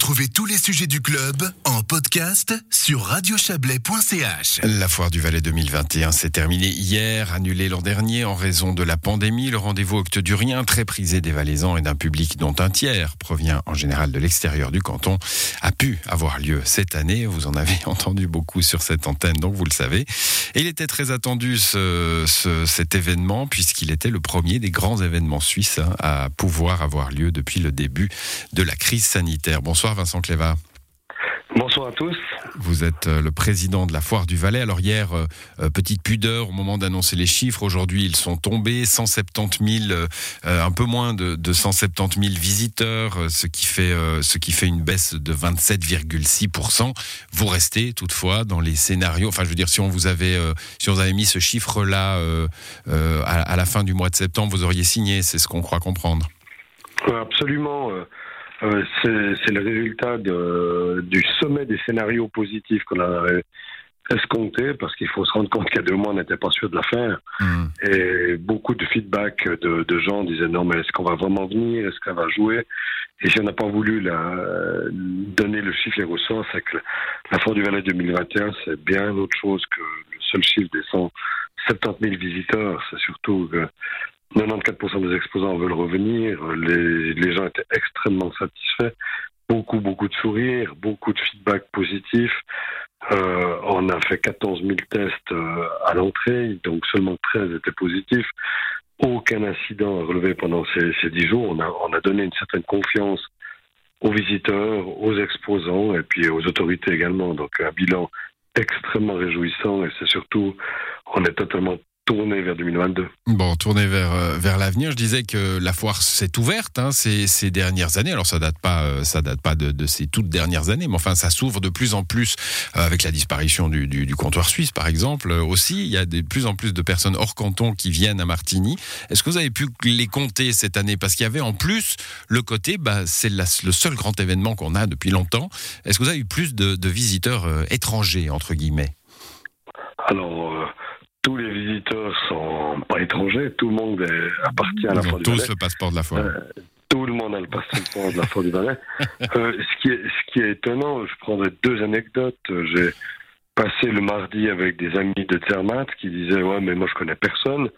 Retrouvez tous les sujets du club en podcast sur radiochablais.ch. La foire du Valais 2021 s'est terminée hier, annulée l'an dernier en raison de la pandémie. Le rendez-vous octodurien, très prisé des Valaisans et d'un public dont un tiers provient en général de l'extérieur du canton, a pu avoir lieu cette année. Vous en avez entendu beaucoup sur cette antenne, donc vous le savez. Et il était très attendu ce, ce- cet événement puisqu'il était le premier des grands événements suisses hein, à pouvoir avoir lieu depuis le début de la crise sanitaire. Bonsoir Vincent Cléva. Bonsoir à tous. Vous êtes euh, le président de la Foire du Valais. Alors hier, euh, euh, petite pudeur au moment d'annoncer les chiffres. Aujourd'hui, ils sont tombés. 170 000, euh, euh, un peu moins de, de 170 000 visiteurs, euh, ce qui fait, ce qui fait une baisse de 27,6% Vous restez toutefois dans les scénarios. Enfin, je veux dire, si on vous avait, si on vous avait mis ce chiffre-là à, à la fin du mois de septembre, vous auriez signé. C'est ce qu'on croit comprendre. Absolument. Euh, c'est le résultat de- du sommet des scénarios positifs qu'on avait escompté, parce qu'il faut se rendre compte qu'il y a deux mois, on n'était pas sûr de la faire. Hmm. Et beaucoup de feedback de, de gens disaient non, mais est-ce qu'on va vraiment venir? Est-ce qu'on va jouer? Et si on n'a pas voulu la, donner le chiffre, les ressorts, c'est que la Foire du Valais 2021, c'est bien autre chose que le seul chiffre des 170 000 visiteurs. C'est surtout que 94% des exposants veulent revenir. Les, gens étaient extrêmement satisfaits. Beaucoup, beaucoup de sourires, beaucoup de feedback positif. Euh, on a fait 14 000 tests euh, à l'entrée, donc seulement 13 étaient positifs. Aucun incident relevé pendant ces, ces 10 jours. On a, on a donné une certaine confiance aux visiteurs, aux exposants et puis aux autorités également. Donc un bilan extrêmement réjouissant et c'est surtout, on est totalement tourné vers 2022. Bon, tourner vers euh, vers l'avenir. Je disais que la foire s'est ouverte hein, ces, ces dernières années. Alors ça date pas euh, ça date pas de, de ces toutes dernières années, mais enfin ça s'ouvre de plus en plus euh, avec la disparition du, du, du comptoir suisse, par exemple. Aussi, il y a de plus en plus de personnes hors canton qui viennent à Martigny. Est-ce que vous avez pu les compter cette année? Parce qu'il y avait en plus le côté, bah, c'est le seul grand événement qu'on a depuis longtemps. Est-ce que vous avez eu plus de, de visiteurs étrangers entre guillemets? Alors, euh, tous les visiteurs sont pas étrangers, tout le monde est- appartient à la Ils ont tous Valais. le passeport de la foire. Euh, Tout le monde a le passeport de la Foire du Valais. Euh, ce, qui est, ce qui est étonnant, je prendrai deux anecdotes. J'ai passé le mardi avec des amis de Zermatt qui disaient Ouais, mais moi je connais personne.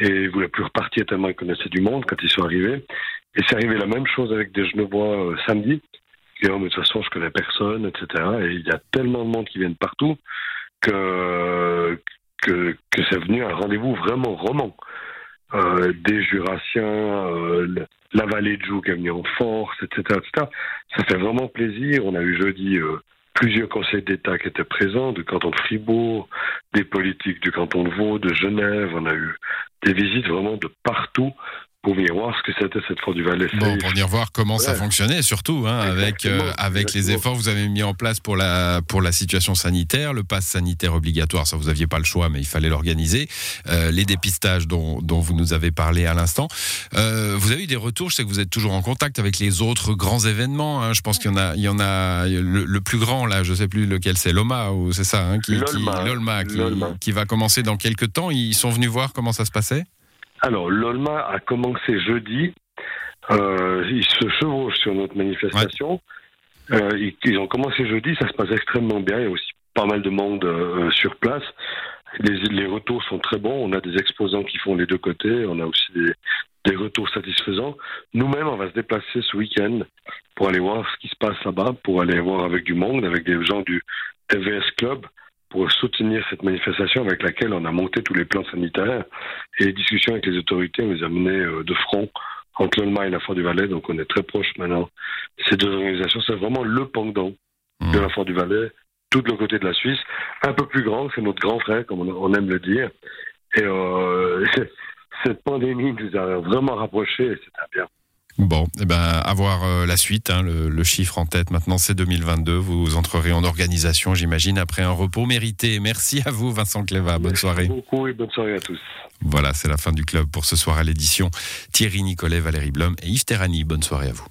Et ils voulaient plus repartir tellement ils connaissaient du monde quand ils sont arrivés. Et c'est arrivé la même chose avec des Genevois euh, samedi. Disaient Oh, mais de toute façon, je connais personne, etc. Et il y a tellement de monde qui viennent partout que, que, c'est venu un rendez-vous vraiment roman. Euh, des Jurassiens, euh, la vallée de Joux qui est venue en force, etc., etc. Ça fait vraiment plaisir. On a eu jeudi euh, plusieurs conseils d'État qui étaient présents, du canton de Fribourg, des politiques du canton de Vaud, de Genève. On a eu des visites vraiment de partout pour venir voir ce que c'était cette fois du Valais. Bon, pour venir voir comment ça fonctionnait, surtout hein, avec euh, avec les efforts que vous avez mis en place pour la pour la situation sanitaire, le pass sanitaire obligatoire, ça vous aviez pas le choix, mais il fallait l'organiser. Euh, les dépistages dont dont vous nous avez parlé à l'instant. Euh, vous avez eu des retours. Je sais que vous êtes toujours en contact avec les autres grands événements. hein. Je pense qu'il y en a il y en a le, le plus grand là, je sais plus lequel c'est, l'OMA ou c'est ça, hein, qui, L'Olma. qui va commencer dans quelques temps. Ils sont venus voir comment ça se passait? Alors, l'OLMA a commencé jeudi. Euh, ils se chevauchent sur notre manifestation. Euh, ils, ils ont commencé jeudi, ça se passe extrêmement bien. Il y a aussi pas mal de monde euh, sur place. Les, les retours sont très bons. On a des exposants qui font les deux côtés. On a aussi des, des retours satisfaisants. Nous-mêmes, on va se déplacer ce week-end pour aller voir ce qui se passe là-bas, pour aller voir avec du monde, avec des gens du TVS Club, pour soutenir cette manifestation avec laquelle on a monté tous les plans sanitaires et les discussions avec les autorités, on les a menées euh, de front entre l'Olma et la Foire du Valais, donc on est très proches maintenant. Ces deux organisations, c'est vraiment le pendant de la Foire du Valais, tout le côté de la Suisse, un peu plus grand, c'est notre grand frère, comme on, aime le dire. Et euh, cette pandémie nous a vraiment rapprochés et c'était bien. Bon, eh ben, avoir euh, la suite, hein, le, le chiffre en tête. Maintenant, c'est 2022. Vous entrerez en organisation, j'imagine, après un repos mérité. Merci à vous, Vincent Cléva. Bonne soirée. Merci beaucoup et bonne soirée à tous. Voilà, c'est la fin du club pour ce soir à l'édition. Thierry Nicolet, Valérie Blum et Yves Terrani. Bonne soirée à vous.